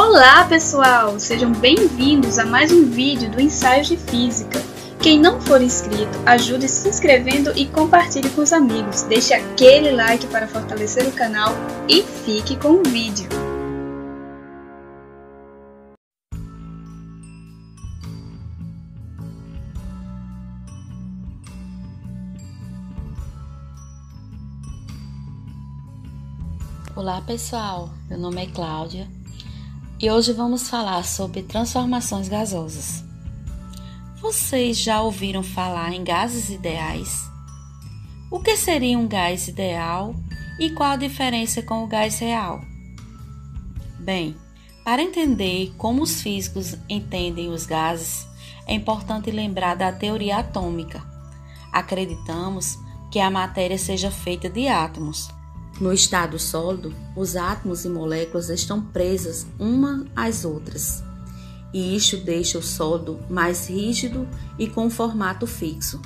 Olá, pessoal! Sejam bem-vindos a mais um vídeo do Ensaio de Física. Quem não for inscrito, ajude se inscrevendo e compartilhe com os amigos. Deixe aquele like para fortalecer o canal e fique com o vídeo. Olá pessoal, meu nome é Cláudia e hoje vamos falar sobre transformações gasosas. Vocês já ouviram falar em gases ideais? O que seria um gás ideal e qual a diferença com o gás real? Bem, para entender como os físicos entendem os gases, é importante lembrar da teoria atômica. Acreditamos que a matéria seja feita de átomos no estado sólido, os átomos e moléculas estão presas uma às outras, e isto deixa o sólido mais rígido e com formato fixo.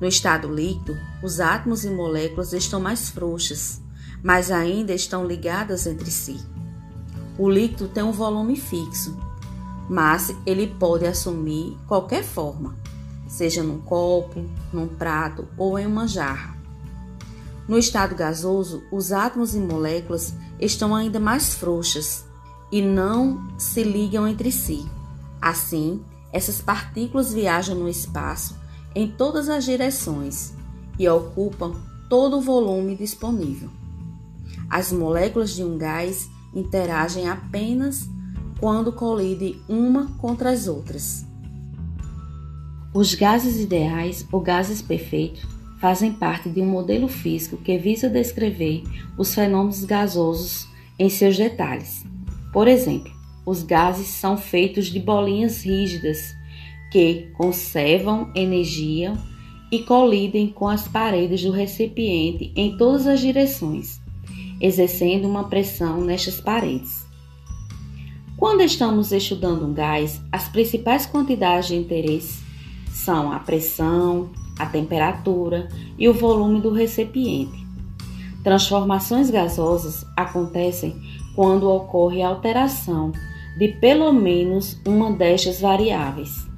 No estado líquido, os átomos e moléculas estão mais frouxas, mas ainda estão ligadas entre si. O líquido tem um volume fixo, mas ele pode assumir qualquer forma, seja num copo, num prato ou em uma jarra. No estado gasoso, os átomos e moléculas estão ainda mais frouxas e não se ligam entre si. Assim, essas partículas viajam no espaço em todas as direções e ocupam todo o volume disponível. As moléculas de um gás interagem apenas quando colidem uma contra as outras. Os gases ideais ou gases perfeitos fazem parte de um modelo físico que visa descrever os fenômenos gasosos em seus detalhes. Por exemplo, os gases são feitos de bolinhas rígidas que conservam energia e colidem com as paredes do recipiente em todas as direções, exercendo uma pressão nestas paredes. Quando estamos estudando um gás, as principais quantidades de interesse são a pressão, a temperatura e o volume do recipiente. Transformações gasosas acontecem quando ocorre alteração de pelo menos uma destas variáveis.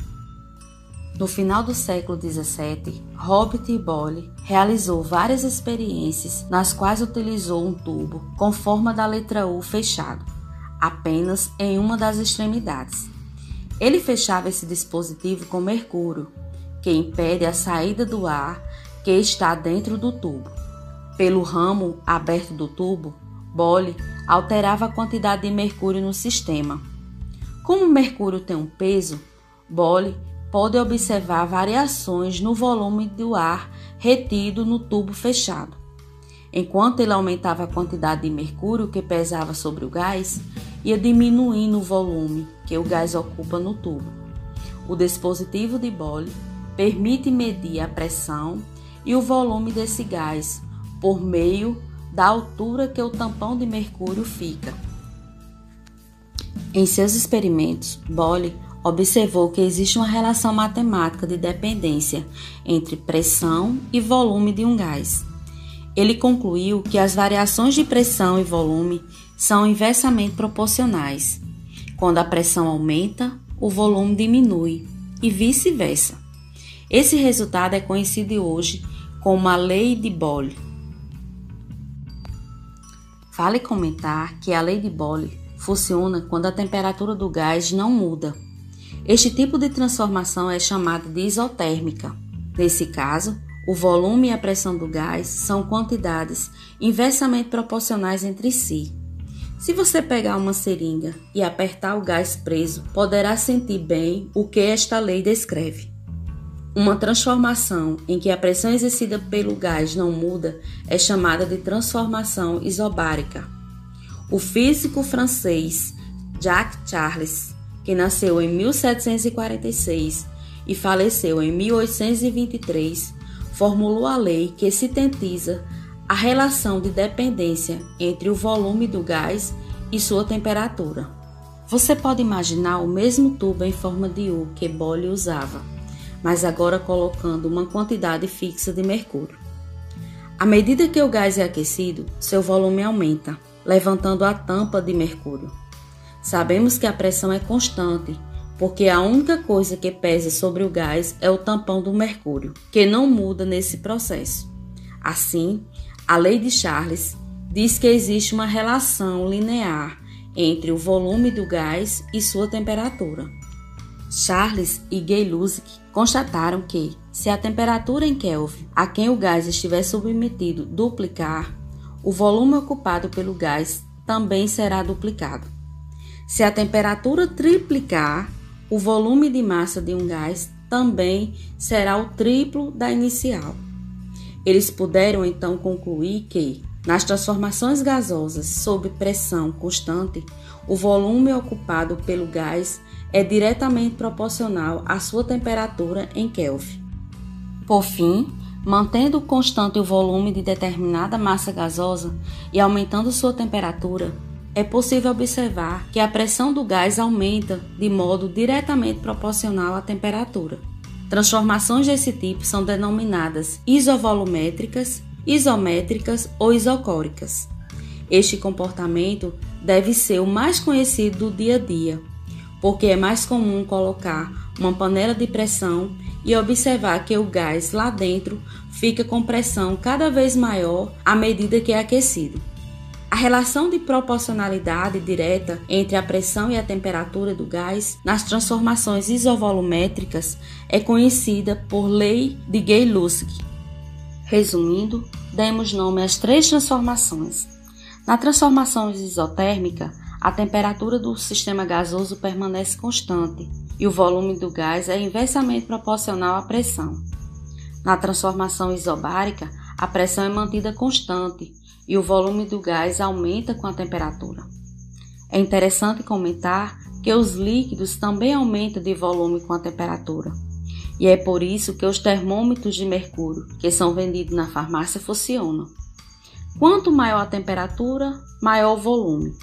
No final do século XVII, Robert Boyle realizou várias experiências nas quais utilizou um tubo com forma da letra U fechado, apenas em uma das extremidades. Ele fechava esse dispositivo com mercúrio, que impede a saída do ar que está dentro do tubo. Pelo ramo aberto do tubo, Boyle alterava a quantidade de mercúrio no sistema. Como o mercúrio tem um peso, Boyle pode observar variações no volume do ar retido no tubo fechado. Enquanto ele aumentava a quantidade de mercúrio que pesava sobre o gás, ia diminuindo o volume que o gás ocupa no tubo. O dispositivo de Boyle permite medir a pressão e o volume desse gás por meio da altura que o tampão de mercúrio fica. Em seus experimentos, Boyle observou que existe uma relação matemática de dependência entre pressão e volume de um gás. Ele concluiu que as variações de pressão e volume são inversamente proporcionais. Quando a pressão aumenta, o volume diminui e vice-versa. Esse resultado é conhecido hoje como a Lei de Boyle. Vale comentar que a Lei de Boyle funciona quando a temperatura do gás não muda. Este tipo de transformação é chamada de isotérmica. Nesse caso, o volume e a pressão do gás são quantidades inversamente proporcionais entre si. Se você pegar uma seringa e apertar o gás preso, poderá sentir bem o que esta lei descreve. Uma transformação em que a pressão exercida pelo gás não muda é chamada de transformação isobárica. O físico francês Jacques Charles, que nasceu em 1746 e faleceu em 1823, formulou a lei que sintetiza a relação de dependência entre o volume do gás e sua temperatura. Você pode imaginar o mesmo tubo em forma de U que Boyle usava mas agora colocando uma quantidade fixa de mercúrio. À medida que o gás é aquecido, seu volume aumenta, levantando a tampa de mercúrio. Sabemos que a pressão é constante, porque a única coisa que pesa sobre o gás é o tampão do mercúrio, que não muda nesse processo. Assim, a lei de Charles diz que existe uma relação linear entre o volume do gás e sua temperatura. Charles e Gay-Lussac constataram que, se a temperatura em Kelvin a quem o gás estiver submetido duplicar, o volume ocupado pelo gás também será duplicado. Se a temperatura triplicar, o volume de massa de um gás também será o triplo da inicial. Eles puderam então concluir que, nas transformações gasosas sob pressão constante, o volume ocupado pelo gás é diretamente proporcional à sua temperatura em Kelvin. Por fim, mantendo constante o volume de determinada massa gasosa e aumentando sua temperatura, é possível observar que a pressão do gás aumenta de modo diretamente proporcional à temperatura. Transformações desse tipo são denominadas isovolumétricas isométricas ou isocóricas. Este comportamento deve ser o mais conhecido do dia a dia, porque é mais comum colocar uma panela de pressão e observar que o gás lá dentro fica com pressão cada vez maior à medida que é aquecido. A relação de proporcionalidade direta entre a pressão e a temperatura do gás nas transformações isovolumétricas é conhecida por lei de Gay-Lussac. Resumindo, demos nome às três transformações. Na transformação isotérmica, a temperatura do sistema gasoso permanece constante e o volume do gás é inversamente proporcional à pressão. Na transformação isobárica, a pressão é mantida constante e o volume do gás aumenta com a temperatura. É interessante comentar que os líquidos também aumentam de volume com a temperatura. E é por isso que os termômetros de mercúrio, que são vendidos na farmácia, funcionam. Quanto maior a temperatura, maior o volume.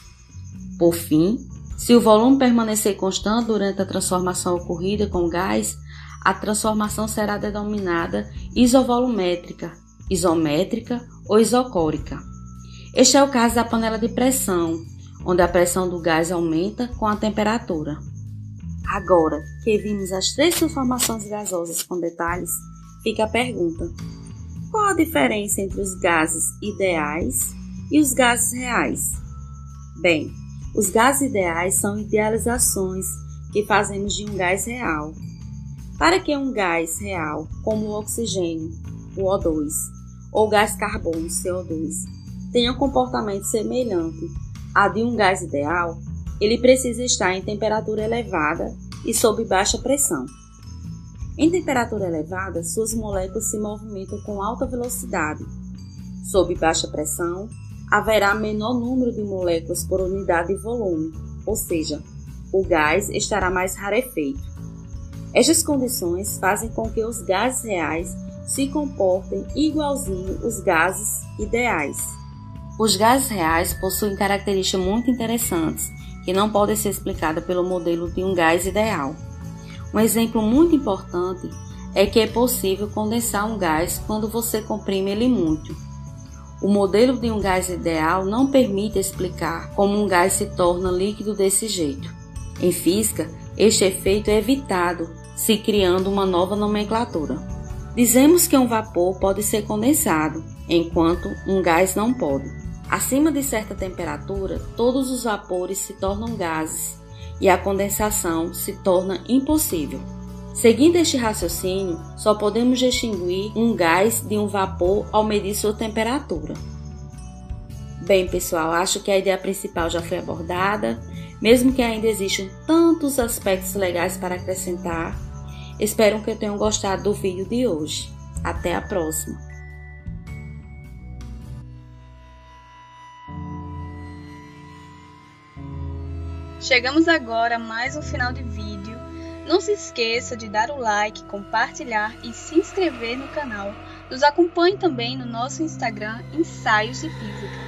Por fim, se o volume permanecer constante durante a transformação ocorrida com gás, a transformação será denominada isovolumétrica, isométrica ou isocórica. Este é o caso da panela de pressão, onde a pressão do gás aumenta com a temperatura. Agora que vimos as três transformações gasosas com detalhes, fica a pergunta: qual a diferença entre os gases ideais e os gases reais? Bem, os gases ideais são idealizações que fazemos de um gás real. Para que um gás real, como o oxigênio, o O2, ou gás carbono, CO2, tenha um comportamento semelhante a de um gás ideal, ele precisa estar em temperatura elevada e sob baixa pressão. Em temperatura elevada, suas moléculas se movimentam com alta velocidade. Sob baixa pressão, haverá menor número de moléculas por unidade de volume, ou seja, o gás estará mais rarefeito. Estas condições fazem com que os gases reais se comportem igualzinho os gases ideais. Os gases reais possuem características muito interessantes que não podem ser explicadas pelo modelo de um gás ideal. Um exemplo muito importante é que é possível condensar um gás quando você comprime ele muito. O modelo de um gás ideal não permite explicar como um gás se torna líquido desse jeito. Em física, este efeito é evitado se criando uma nova nomenclatura. Dizemos que um vapor pode ser condensado, enquanto um gás não pode. Acima de certa temperatura, todos os vapores se tornam gases e a condensação se torna impossível. Seguindo este raciocínio, só podemos distinguir um gás de um vapor ao medir sua temperatura. Bem, pessoal, acho que a ideia principal já foi abordada, mesmo que ainda existam tantos aspectos legais para acrescentar. Espero que tenham gostado do vídeo de hoje. Até a próxima! Chegamos agora a mais um final de vídeo. Não se esqueça de dar o like, compartilhar e se inscrever no canal. Nos acompanhe também no nosso Instagram Ensaios de Física.